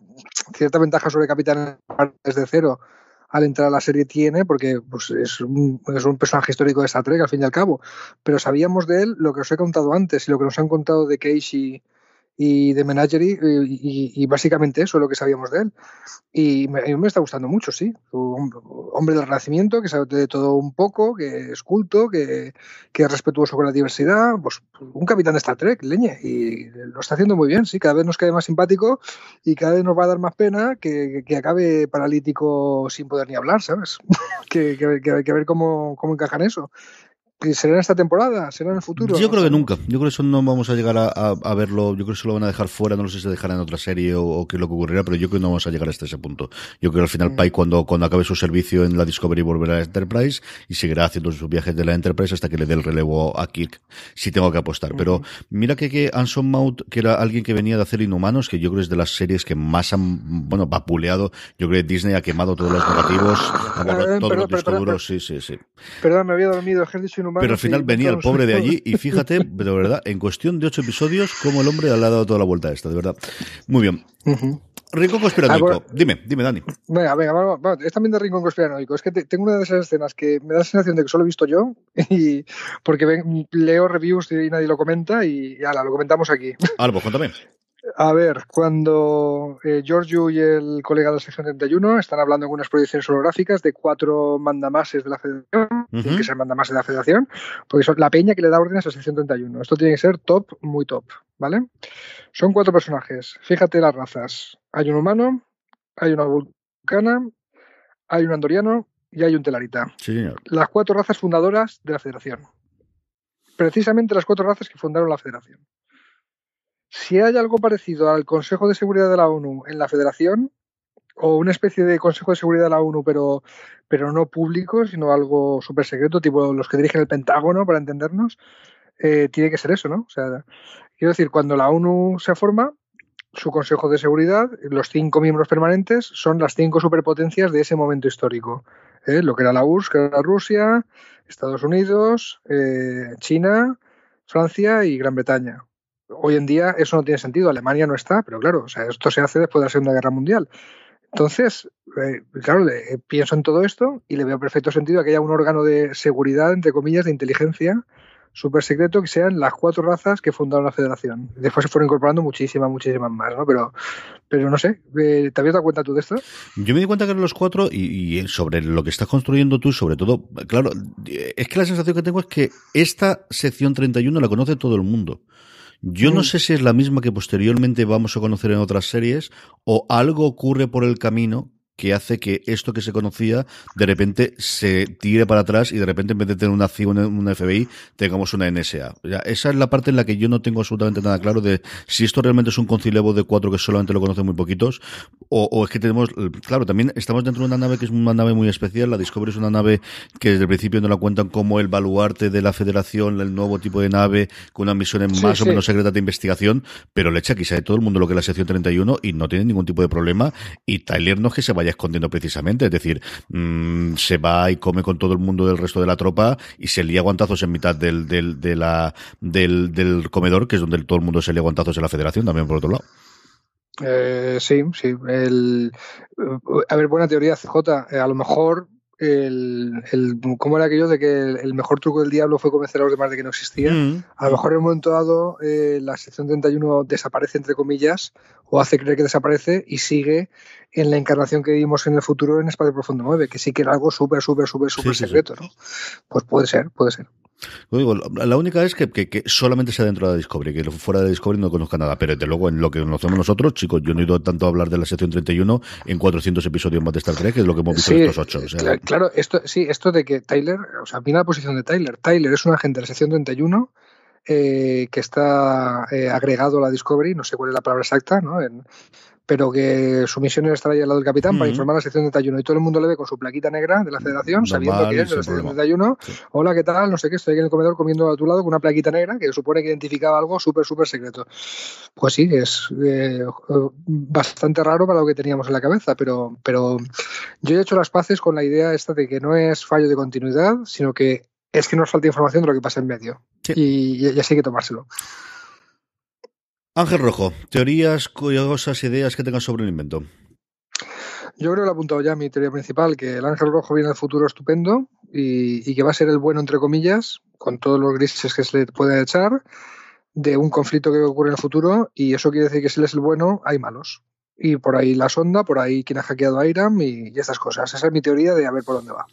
Cierta ventaja sobre capitán desde cero al entrar a la serie tiene, porque pues, es, un, personaje histórico de Star Trek, al fin y al cabo. Pero sabíamos de él lo que os he contado antes y lo que nos han contado de Casey y de Menagerie y, básicamente eso es lo que sabíamos de él. Y me, a mí me está gustando mucho, sí. Un hombre del Renacimiento que sabe de todo un poco, que es culto, que, que, es respetuoso con la diversidad. Pues un capitán de Star Trek, leñe. Y lo está haciendo muy bien, sí. Cada vez nos cae más simpático y cada vez nos va a dar más pena que, que acabe paralítico sin poder ni hablar, ¿sabes? que, que, que, ver cómo, cómo encajan eso ¿Será en esta temporada? ¿Será en el futuro? Yo creo que nunca. Yo creo que eso no vamos a llegar a, verlo. Yo creo que eso lo van a dejar fuera. No lo sé si se dejará en otra serie o, qué es lo que ocurrirá, pero yo creo que no vamos a llegar hasta ese punto. Yo creo que al final mm. Pike, cuando, cuando acabe su servicio en la Discovery, volverá a la Enterprise y seguirá haciendo sus viajes de la Enterprise hasta que le dé el relevo a Kirk, si tengo que apostar. Pero mira que, que Anson Mount, que era alguien que venía de hacer Inhumanos, que yo creo que es de las series que más han, bueno, vapuleado. Yo creo que Disney ha quemado todos los negativos, borrado todos los discos duros. Sí, sí, sí. Perdón, me había dormido. Inhumanos. Pero al final venía el pobre de allí y fíjate, de verdad, en cuestión de ocho episodios, cómo el hombre le ha dado toda la vuelta a esta, de verdad. Muy bien. Rincón conspiranoico. Ah, dime, dime, Dani. Venga, venga, vamos, vamos. Es también de Rincón conspiranoico. Es que tengo una de esas escenas que me da la sensación de que solo he visto yo, y porque leo reviews y nadie lo comenta, y ya lo comentamos aquí. Algo, cuéntame. A ver, cuando eh, Giorgio y el colega de la sección 31 están hablando en unas proyecciones holográficas de cuatro mandamases de la federación, que ser mandamases de la federación, porque son la peña que le da órdenes a la sección 31. Esto tiene que ser top, muy top, ¿vale? Son cuatro personajes. Fíjate las razas. Hay un humano, hay una vulcana, hay un andoriano y hay un telarita. Las cuatro razas fundadoras de la federación. Precisamente las cuatro razas que fundaron la federación. Si hay algo parecido al Consejo de Seguridad de la ONU en la Federación, o una especie de Consejo de Seguridad de la ONU, pero, pero no público, sino algo súper secreto, tipo los que dirigen el Pentágono, para entendernos, eh, tiene que ser eso, ¿no? O sea, quiero decir, cuando la ONU se forma, su Consejo de Seguridad, los cinco miembros permanentes, son las cinco superpotencias de ese momento histórico. ¿eh? Lo que era la URSS, que era Rusia, Estados Unidos, eh, China, Francia y Gran Bretaña hoy en día eso no tiene sentido. Alemania no está, pero claro, o sea, esto se hace después de la Segunda Guerra Mundial. Entonces, eh, claro, eh, pienso en todo esto y le veo perfecto sentido a que haya un órgano de seguridad, entre comillas, de inteligencia súper secreto que sean las cuatro razas que fundaron la federación. Después se fueron incorporando muchísimas, muchísimas más, ¿no? Pero, pero no sé, eh, ¿te habías dado cuenta tú de esto? Yo me di cuenta que eran los cuatro y, y, sobre lo que estás construyendo tú, sobre todo, claro, es que la sensación que tengo es que esta sección 31 la conoce todo el mundo. Yo no sé si es la misma que posteriormente vamos a conocer en otras series o algo ocurre por el camino que hace que esto que se conocía de repente se tire para atrás y de repente en vez de tener una acción una FBI tengamos una NSA. esa es la parte en la que yo no tengo absolutamente nada claro de si esto realmente es un concilebo de cuatro que solamente lo conocen muy poquitos o, es que tenemos, claro, también estamos dentro de una nave que es una nave muy especial, la Discovery es una nave que desde el principio no la cuentan como el baluarte de la federación, el nuevo tipo de nave con una misión más o menos secreta de investigación, pero le echa quizá de todo el mundo lo que es la sección 31 y no tiene ningún tipo de problema y Tyler no es que se vaya escondiendo precisamente. Es decir, mm, se va y come con todo el mundo del resto de la tropa y se lía guantazos en mitad del, del, del, del comedor, que es donde todo el mundo se lía guantazos en la federación, también por otro lado. Eh, sí, sí. El, a ver, buena teoría, CJ. Eh, a lo mejor el, el, ¿cómo era aquello de que el, mejor truco del diablo fue convencer a los demás de que no existía? Mm. A lo mejor en un momento dado eh, la sección 31 desaparece, entre comillas, o hace creer que desaparece y sigue en la encarnación que vimos en el futuro en Espacio Profundo 9, que sí que era algo súper, súper, súper, súper secreto, ¿no? Pues puede ser, puede ser. La única es que, que, solamente sea dentro de la Discovery, que fuera de Discovery no conozca nada, pero desde luego en lo que conocemos nosotros, chicos, yo no he ido tanto a hablar de la sección 31 en 400 episodios más de Star Trek, que es lo que hemos visto en estos ocho. Claro, esto, sí, esto de que Tyler, o sea, viene la posición de Tyler. Tyler es un agente de la sección 31 eh, que está eh, agregado a la Discovery, no sé cuál es la palabra exacta, ¿no? Pero que su misión era estar ahí al lado del capitán para informar a la sección 31 y todo el mundo le ve con su plaquita negra de la federación, sabiendo que es de la sección 31. Hola, ¿qué tal? No sé qué, estoy aquí en el comedor comiendo a tu lado con una plaquita negra que supone que identificaba algo súper, súper secreto. Pues sí, es eh, bastante raro para lo que teníamos en la cabeza, pero, pero yo he hecho las paces con la idea esta de que no es fallo de continuidad, sino que es que nos falta información de lo que pasa en medio. Y ya, sí hay que tomárselo. Ángel Rojo, teorías, curiosas, ideas que tengas sobre el invento. Yo creo que lo he apuntado ya mi teoría principal, que el ángel rojo viene del futuro estupendo y, que va a ser el bueno, entre comillas, con todos los grises que se le puede echar, de un conflicto que ocurre en el futuro, y eso quiere decir que si él es el bueno, hay malos. Y por ahí la sonda, por ahí quien ha hackeado a Iram y, y estas cosas. Esa es mi teoría de a ver por dónde va.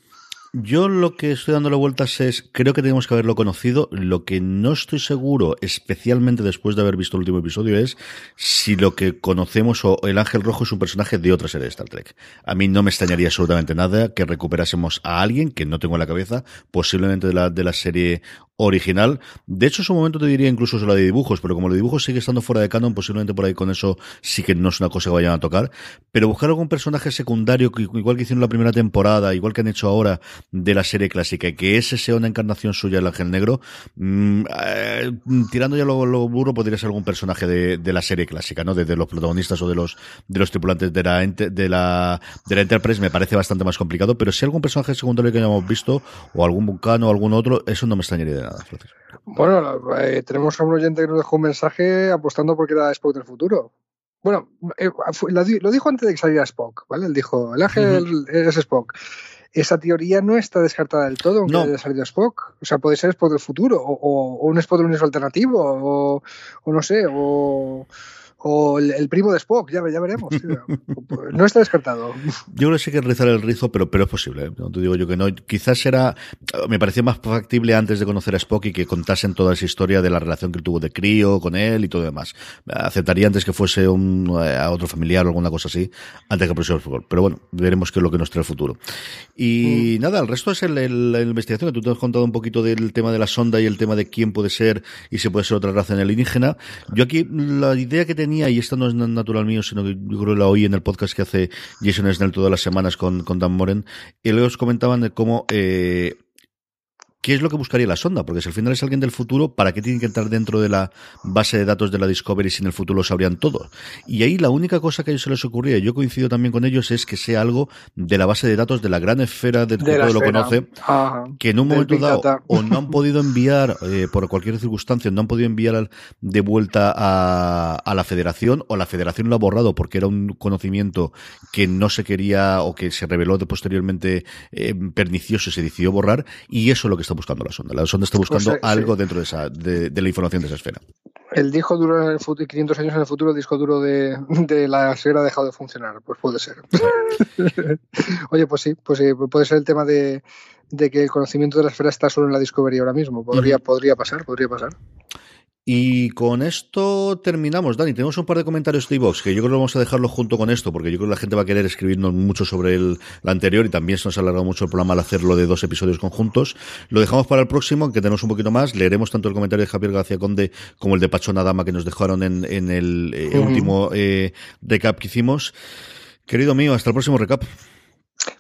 Yo lo que estoy dándole vueltas es, creo que tenemos que haberlo conocido. Lo que no estoy seguro, especialmente después de haber visto el último episodio, es si lo que conocemos o el Ángel Rojo es un personaje de otra serie de Star Trek. A mí no me extrañaría absolutamente nada que recuperásemos a alguien que no tengo en la cabeza, posiblemente de la, de la serie original. De hecho, en su momento te diría incluso la de dibujos, pero como el dibujo sigue estando fuera de canon, posiblemente por ahí con eso sí que no es una cosa que vayan a tocar. Pero buscar algún personaje secundario, igual que hicieron la primera temporada, igual que han hecho ahora de la serie clásica, y que ese sea una encarnación suya el Ángel Negro, mm, eh, tirando ya lo, lo, burro, podría ser algún personaje de, de la serie clásica, ¿no? De, los protagonistas o de los, de los tripulantes de la, de la, de la Enterprise me parece bastante más complicado, pero si algún personaje secundario que hayamos visto, o algún vulcano o algún otro, eso no me extrañaría de nada. Bueno, eh, tenemos a un oyente que nos dejó un mensaje apostando porque era Spock del futuro. Bueno, eh, lo dijo antes de que saliera Spock, ¿vale? Él dijo, el ángel es Spock. Esa teoría no está descartada del todo, aunque haya salido Spock. O sea, puede ser Spock del futuro, o, o, un Spock del universo alternativo, o, o no sé, o o el, primo de Spock, ya, ya veremos. no está descartado. Yo creo que sí que rizar el rizo, pero, pero es posible. ¿eh? No te digo yo que no. Quizás era, me parecía más factible antes de conocer a Spock y que contasen toda esa historia de la relación que tuvo de crío con él y todo lo demás. Aceptaría antes que fuese un, eh, a otro familiar o alguna cosa así, antes que el profesor Spock. Pero bueno, veremos qué es lo que nos trae el futuro. Y mm. nada, el resto es el, la investigación que tú te has contado un poquito del tema de la sonda y el tema de quién puede ser y si puede ser otra raza en el alienígena. Yo aquí la idea que tenía y esta no es natural mío, sino que yo creo que la oí en el podcast que hace Jason Snell todas las semanas con, con Dan Moren, y ellos comentaban de cómo eh, ¿Qué es lo que buscaría la sonda? Porque si al final es alguien del futuro, ¿para qué tiene que entrar dentro de la base de datos de la Discovery si en el futuro lo sabrían todo? Y ahí la única cosa que a ellos se les ocurría, y yo coincido también con ellos, es que sea algo de la base de datos de la gran esfera del que todo lo conoce, que en un momento dado o no han podido enviar, eh, por cualquier circunstancia, no han podido enviar de vuelta a, a, la federación, o la federación lo ha borrado porque era un conocimiento que no se quería o que se reveló de posteriormente eh, pernicioso y se decidió borrar, y eso es lo que está buscando la sonda. La sonda está buscando pues, eh, algo dentro de, esa, de, la información de esa esfera. El disco duro en el futuro, 500 años en el futuro, el disco duro de, de la esfera ha dejado de funcionar. Pues puede ser. Oye, pues sí, pues sí, puede ser el tema de, de, que el conocimiento de la esfera está solo en la Discovery ahora mismo. Podría, podría pasar, podría pasar. Y con esto terminamos, Dani. Tenemos un par de comentarios de iVox, que yo creo que vamos a dejarlo junto con esto, porque yo creo que la gente va a querer escribirnos mucho sobre el, anterior y también se nos ha alargado mucho el programa al hacerlo de dos episodios conjuntos. Lo dejamos para el próximo, que tenemos un poquito más. Leeremos tanto el comentario de Javier García Conde como el de Pachona Dama que nos dejaron en, en el eh, último eh, recap que hicimos. Querido mío, hasta el próximo recap.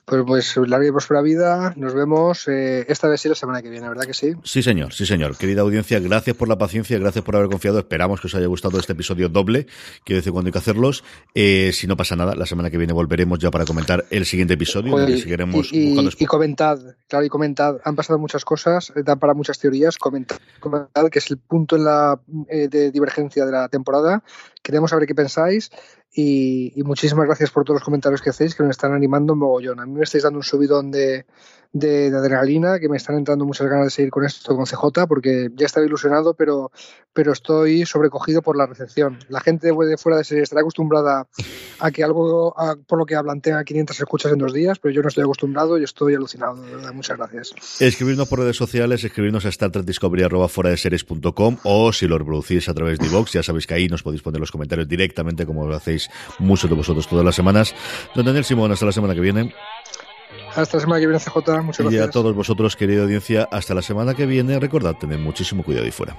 Pues, pues larga y próspera vida. Nos vemos eh, esta vez sí la semana que viene, ¿verdad que sí? Sí, señor, sí, señor. Querida audiencia, gracias por la paciencia, gracias por haber confiado. Esperamos que os haya gustado este episodio doble. Quiero decir cuando hay que hacerlos. Eh, si no pasa nada, la semana que viene volveremos ya para comentar el siguiente episodio. y, seguiremos y, y, comentad, claro, y comentad. Han pasado muchas cosas, eh, dan para muchas teorías. Comentad, comentad que es el punto en la de divergencia de la temporada. Queremos saber qué pensáis. Y, muchísimas gracias por todos los comentarios que hacéis, que nos están animando un mogollón. A mí me estáis dando un subidón de, de, adrenalina, que me están entrando muchas ganas de seguir con esto con CJ, porque ya estaba ilusionado, pero, pero estoy sobrecogido por la recepción. La gente de fuera de serie estará acostumbrada a que algo, por lo que hablan, tenga 500 escuchas en dos días, pero yo no estoy acostumbrado y estoy alucinado, de verdad. Muchas gracias. Escribirnos por redes sociales, escribirnos a StarTrekDiscovery.com o si lo reproducís a través de Vox, ya sabéis que ahí nos podéis poner los comentarios directamente, como lo hacéis muchos de vosotros todas las semanas. Don Daniel Simón, hasta la semana que viene. Hasta la semana que viene, CJ. Muchas gracias. Y a todos vosotros, querida audiencia, hasta la semana que viene. Recordad tener muchísimo cuidado ahí fuera.